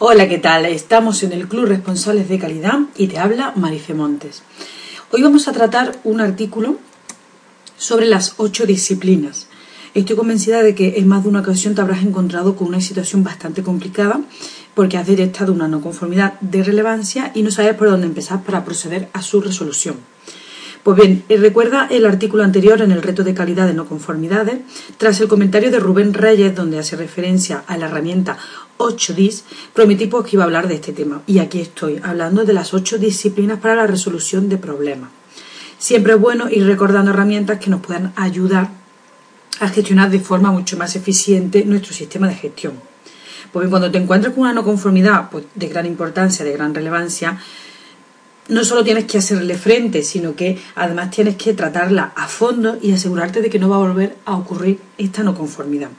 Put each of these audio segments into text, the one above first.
Hola, ¿qué tal? Estamos en el Club Responsables de Calidad y te habla Marife Montes. Hoy vamos a tratar un artículo sobre las ocho disciplinas. Estoy convencida de que en más de una ocasión te habrás encontrado con una situación bastante complicada porque has detectado una no conformidad de relevancia y no sabes por dónde empezar para proceder a su resolución. Pues bien, recuerda el artículo anterior en el reto de calidad de no conformidades, tras el comentario de Rubén Reyes, donde hace referencia a la herramienta 8DIS, prometí pues, que iba a hablar de este tema. Y aquí estoy, hablando de las 8 disciplinas para la resolución de problemas. Siempre es bueno ir recordando herramientas que nos puedan ayudar a gestionar de forma mucho más eficiente nuestro sistema de gestión. Pues bien, cuando te encuentres con una no conformidad pues, de gran importancia, de gran relevancia, no solo tienes que hacerle frente, sino que además tienes que tratarla a fondo y asegurarte de que no va a volver a ocurrir esta no conformidad.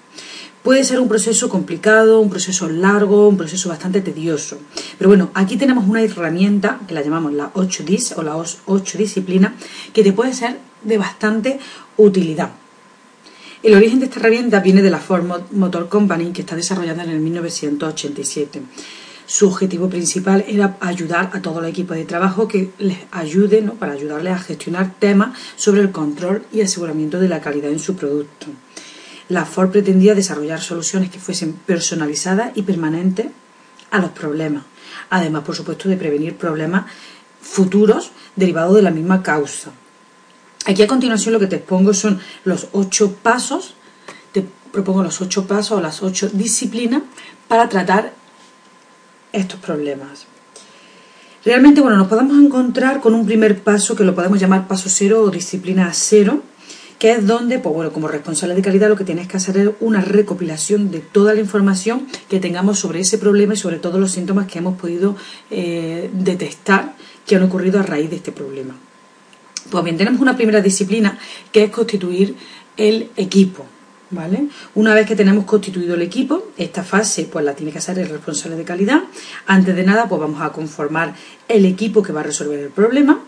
Puede ser un proceso complicado, un proceso largo, un proceso bastante tedioso. Pero bueno, aquí tenemos una herramienta que la llamamos la 8 DIS o la 8 disciplina que te puede ser de bastante utilidad. El origen de esta herramienta viene de la Ford Motor Company que está desarrollada en el 1987. Su objetivo principal era ayudar a todo el equipo de trabajo que les ayude ¿no? para ayudarles a gestionar temas sobre el control y aseguramiento de la calidad en su producto. La Ford pretendía desarrollar soluciones que fuesen personalizadas y permanentes a los problemas, además, por supuesto, de prevenir problemas futuros derivados de la misma causa. Aquí a continuación lo que te expongo son los ocho pasos, te propongo los ocho pasos o las ocho disciplinas para tratar estos problemas. Realmente, bueno, nos podemos encontrar con un primer paso que lo podemos llamar paso cero o disciplina cero, que es donde, pues bueno, como responsable de calidad lo que tienes que hacer es una recopilación de toda la información que tengamos sobre ese problema y sobre todos los síntomas que hemos podido eh, detectar que han ocurrido a raíz de este problema. Pues bien, tenemos una primera disciplina que es constituir el equipo. ¿Vale? Una vez que tenemos constituido el equipo, esta fase pues la tiene que hacer el responsable de calidad. Antes de nada, pues vamos a conformar el equipo que va a resolver el problema.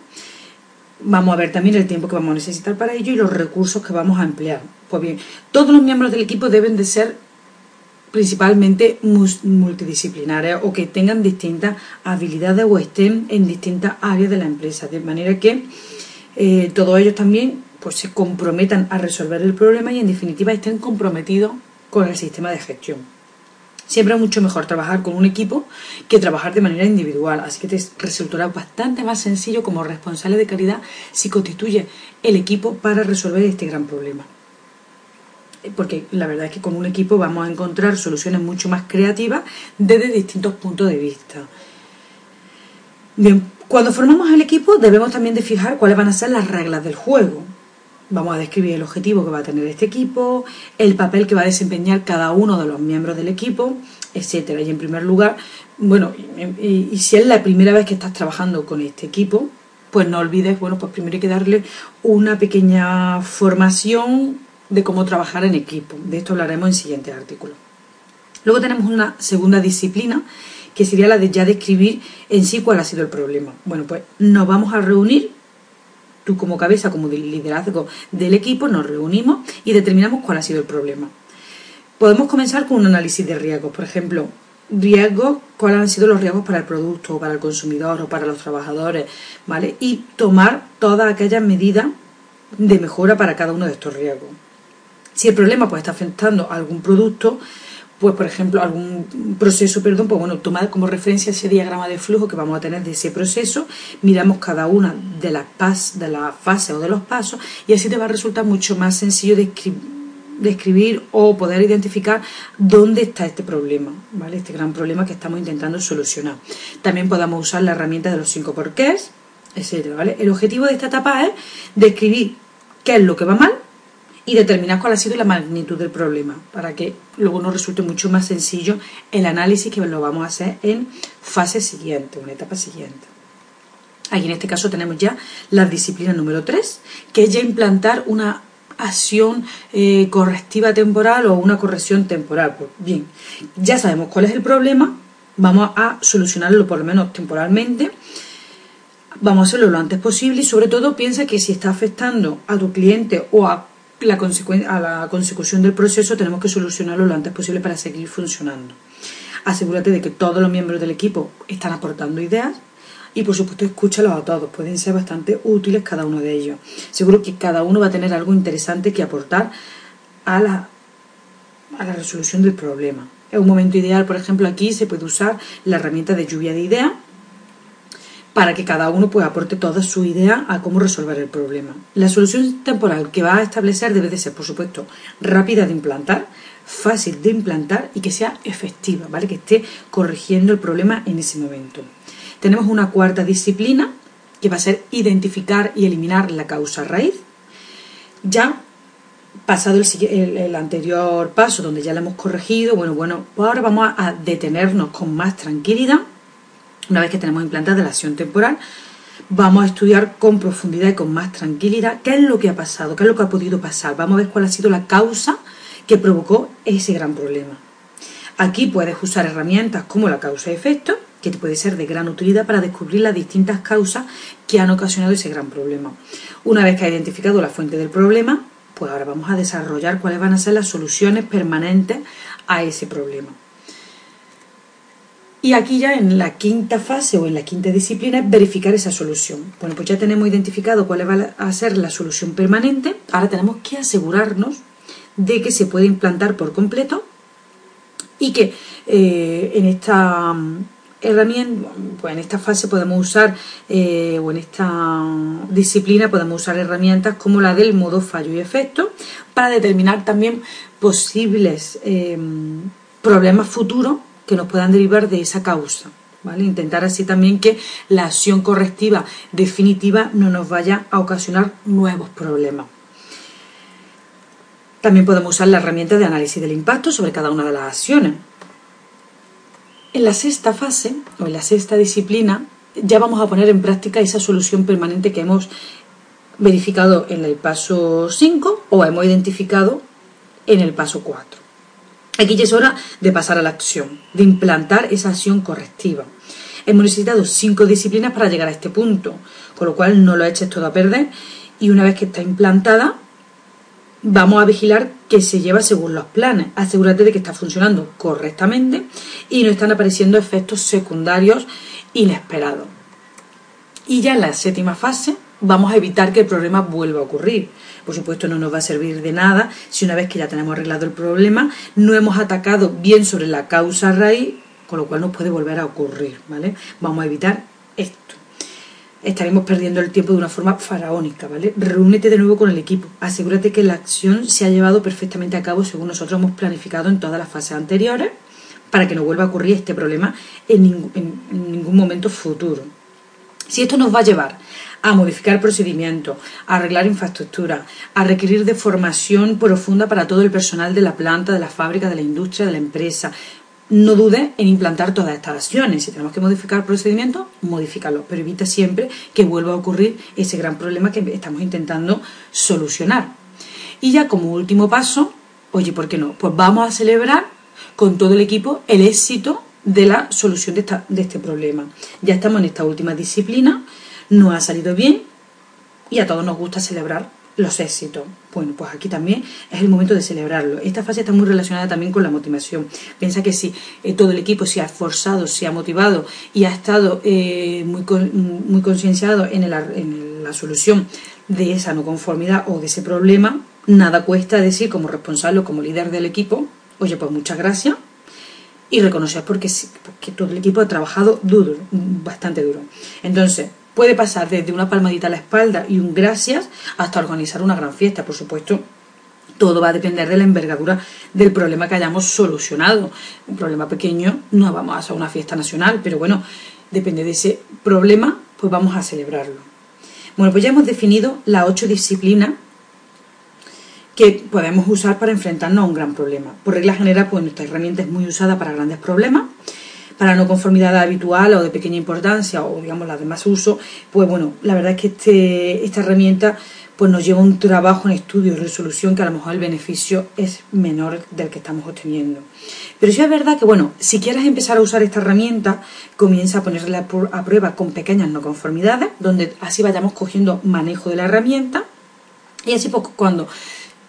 Vamos a ver también el tiempo que vamos a necesitar para ello y los recursos que vamos a emplear. Pues bien, todos los miembros del equipo deben de ser principalmente multidisciplinares o que tengan distintas habilidades o estén en distintas áreas de la empresa, de manera que eh, todos ellos también pues se comprometan a resolver el problema y en definitiva estén comprometidos con el sistema de gestión. Siempre es mucho mejor trabajar con un equipo que trabajar de manera individual, así que te resultará bastante más sencillo como responsable de calidad si constituye el equipo para resolver este gran problema. Porque la verdad es que con un equipo vamos a encontrar soluciones mucho más creativas desde distintos puntos de vista. Bien, cuando formamos el equipo debemos también de fijar cuáles van a ser las reglas del juego. Vamos a describir el objetivo que va a tener este equipo, el papel que va a desempeñar cada uno de los miembros del equipo, etcétera. Y en primer lugar, bueno, y, si es la primera vez que estás trabajando con este equipo, pues no olvides, bueno, pues primero hay que darle una pequeña formación de cómo trabajar en equipo. De esto hablaremos en el siguiente artículo. Luego tenemos una segunda disciplina que sería la de ya describir en sí cuál ha sido el problema. Bueno, pues nos vamos a reunir tú como cabeza, como liderazgo del equipo, nos reunimos y determinamos cuál ha sido el problema. Podemos comenzar con un análisis de riesgos, por ejemplo, riesgos, cuáles han sido los riesgos para el producto, o para el consumidor o para los trabajadores, ¿vale? Y tomar todas aquellas medidas de mejora para cada uno de estos riesgos. Si el problema pues, está afectando a algún producto, pues por ejemplo algún proceso, perdón, pues bueno, tomar como referencia ese diagrama de flujo que vamos a tener de ese proceso, miramos cada una de las, pas, de fases o de los pasos y así te va a resultar mucho más sencillo describir o poder identificar dónde está este problema, ¿vale? Este gran problema que estamos intentando solucionar. También podamos usar la herramienta de los cinco porqués, etcétera, ¿vale? El objetivo de esta etapa es describir qué es lo que va mal y determinar cuál ha sido la magnitud del problema, para que luego nos resulte mucho más sencillo el análisis que lo vamos a hacer en fase siguiente, una etapa siguiente. Aquí en este caso tenemos ya la disciplina número 3, que es ya implantar una acción eh, correctiva temporal o una corrección temporal. Pues bien, ya sabemos cuál es el problema, vamos a solucionarlo por lo menos temporalmente, vamos a hacerlo lo antes posible y sobre todo piensa que si está afectando a tu cliente o a la, a la consecución del proceso tenemos que solucionarlo lo antes posible para seguir funcionando. Asegúrate de que todos los miembros del equipo están aportando ideas y por supuesto escúchalos a todos, pueden ser bastante útiles cada uno de ellos. Seguro que cada uno va a tener algo interesante que aportar a la, a la resolución del problema. Es un momento ideal, por ejemplo, aquí se puede usar la herramienta de lluvia de ideas para que cada uno pues, aporte toda su idea a cómo resolver el problema. La solución temporal que va a establecer debe de ser, por supuesto, rápida de implantar, fácil de implantar y que sea efectiva, ¿vale? Que esté corrigiendo el problema en ese momento. Tenemos una cuarta disciplina que va a ser identificar y eliminar la causa raíz. Ya pasado el, anterior paso donde ya la hemos corregido, bueno, bueno, pues ahora vamos a detenernos con más tranquilidad una vez que tenemos implantada la acción temporal, vamos a estudiar con profundidad y con más tranquilidad qué es lo que ha pasado, qué es lo que ha podido pasar. Vamos a ver cuál ha sido la causa que provocó ese gran problema. Aquí puedes usar herramientas como la causa-efecto, que te puede ser de gran utilidad para descubrir las distintas causas que han ocasionado ese gran problema. Una vez que has identificado la fuente del problema, pues ahora vamos a desarrollar cuáles van a ser las soluciones permanentes a ese problema. Y aquí ya en la quinta fase o en la quinta disciplina es verificar esa solución. Bueno, pues ya tenemos identificado cuál va a ser la solución permanente. Ahora tenemos que asegurarnos de que se puede implantar por completo y que eh, en esta mm, herramienta, pues en esta fase podemos usar, eh, o en esta disciplina podemos usar herramientas como la del modo fallo y efecto para determinar también posibles eh, problemas futuros que nos puedan derivar de esa causa. ¿Vale? Intentar así también que la acción correctiva definitiva no nos vaya a ocasionar nuevos problemas. También podemos usar la herramienta de análisis del impacto sobre cada una de las acciones. En la sexta fase, o en la sexta disciplina, ya vamos a poner en práctica esa solución permanente que hemos verificado en el paso 5 o hemos identificado en el paso 4. Aquí ya es hora de pasar a la acción, de implantar esa acción correctiva. Hemos necesitado cinco disciplinas para llegar a este punto, con lo cual no lo eches todo a perder y una vez que está implantada, vamos a vigilar que se lleva según los planes. Asegúrate de que está funcionando correctamente y no están apareciendo efectos secundarios inesperados. Y ya en la séptima fase vamos a evitar que el problema vuelva a ocurrir. Por supuesto, no nos va a servir de nada si una vez que ya tenemos arreglado el problema, no hemos atacado bien sobre la causa raíz, con lo cual nos puede volver a ocurrir, ¿vale? Vamos a evitar esto. Estaremos perdiendo el tiempo de una forma faraónica, ¿vale? Reúnete de nuevo con el equipo. Asegúrate que la acción se ha llevado perfectamente a cabo según nosotros hemos planificado en todas las fases anteriores para que no vuelva a ocurrir este problema en ningún momento futuro. Si esto nos va a llevar a modificar procedimientos, a arreglar infraestructura, a requerir de formación profunda para todo el personal de la planta, de la fábrica, de la industria, de la empresa. No dudes en implantar todas estas acciones. Si tenemos que modificar procedimientos, modifícalo, pero evita siempre que vuelva a ocurrir ese gran problema que estamos intentando solucionar. Y ya como último paso, oye, ¿por qué no? Pues vamos a celebrar con todo el equipo el éxito de la solución de, de este problema. Ya estamos en esta última disciplina no ha salido bien y a todos nos gusta celebrar los éxitos. Bueno, pues aquí también es el momento de celebrarlo. Esta fase está muy relacionada también con la motivación. Piensa que si eh, todo el equipo se ha esforzado, se ha motivado y ha estado eh, muy, muy concienciado en, la solución de esa no conformidad o de ese problema, nada cuesta decir como responsable o como líder del equipo, oye, pues muchas gracias, y reconocer porque, porque todo el equipo ha trabajado duro, bastante duro. Entonces, Puede pasar desde una palmadita a la espalda y un gracias hasta organizar una gran fiesta, por supuesto. Todo va a depender de la envergadura del problema que hayamos solucionado. Un problema pequeño, no vamos a hacer una fiesta nacional, pero bueno, depende de ese problema, pues vamos a celebrarlo. Bueno, pues ya hemos definido las ocho disciplinas que podemos usar para enfrentarnos a un gran problema. Por regla general, pues nuestra herramienta es muy usada para grandes problemas, para no conformidad habitual o de pequeña importancia o digamos la de más uso, pues bueno, la verdad es que este, esta herramienta pues nos lleva un trabajo en estudio y resolución que a lo mejor el beneficio es menor del que estamos obteniendo. Pero sí es verdad que, bueno, si quieres empezar a usar esta herramienta, comienza a ponerla a prueba con pequeñas no conformidades, donde así vayamos cogiendo manejo de la herramienta y así poco cuando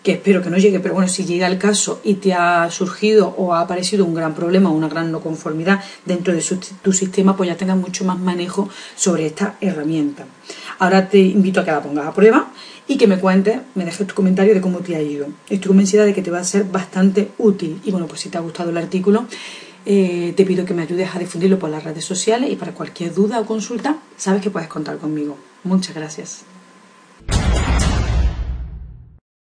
que espero que no llegue, pero bueno, si llega el caso y te ha surgido o ha aparecido un gran problema o una gran no conformidad dentro de tu sistema, pues ya tengas mucho más manejo sobre esta herramienta. Ahora te invito a que la pongas a prueba y que me cuentes, me dejes tu comentario de cómo te ha ido. Estoy convencida de que te va a ser bastante útil. Y bueno, pues si te ha gustado el artículo, eh, te pido que me ayudes a difundirlo por las redes sociales y para cualquier duda o consulta, sabes que puedes contar conmigo. Muchas gracias.